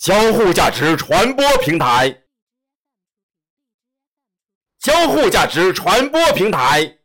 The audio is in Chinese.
交互价值传播平台。交互价值传播平台。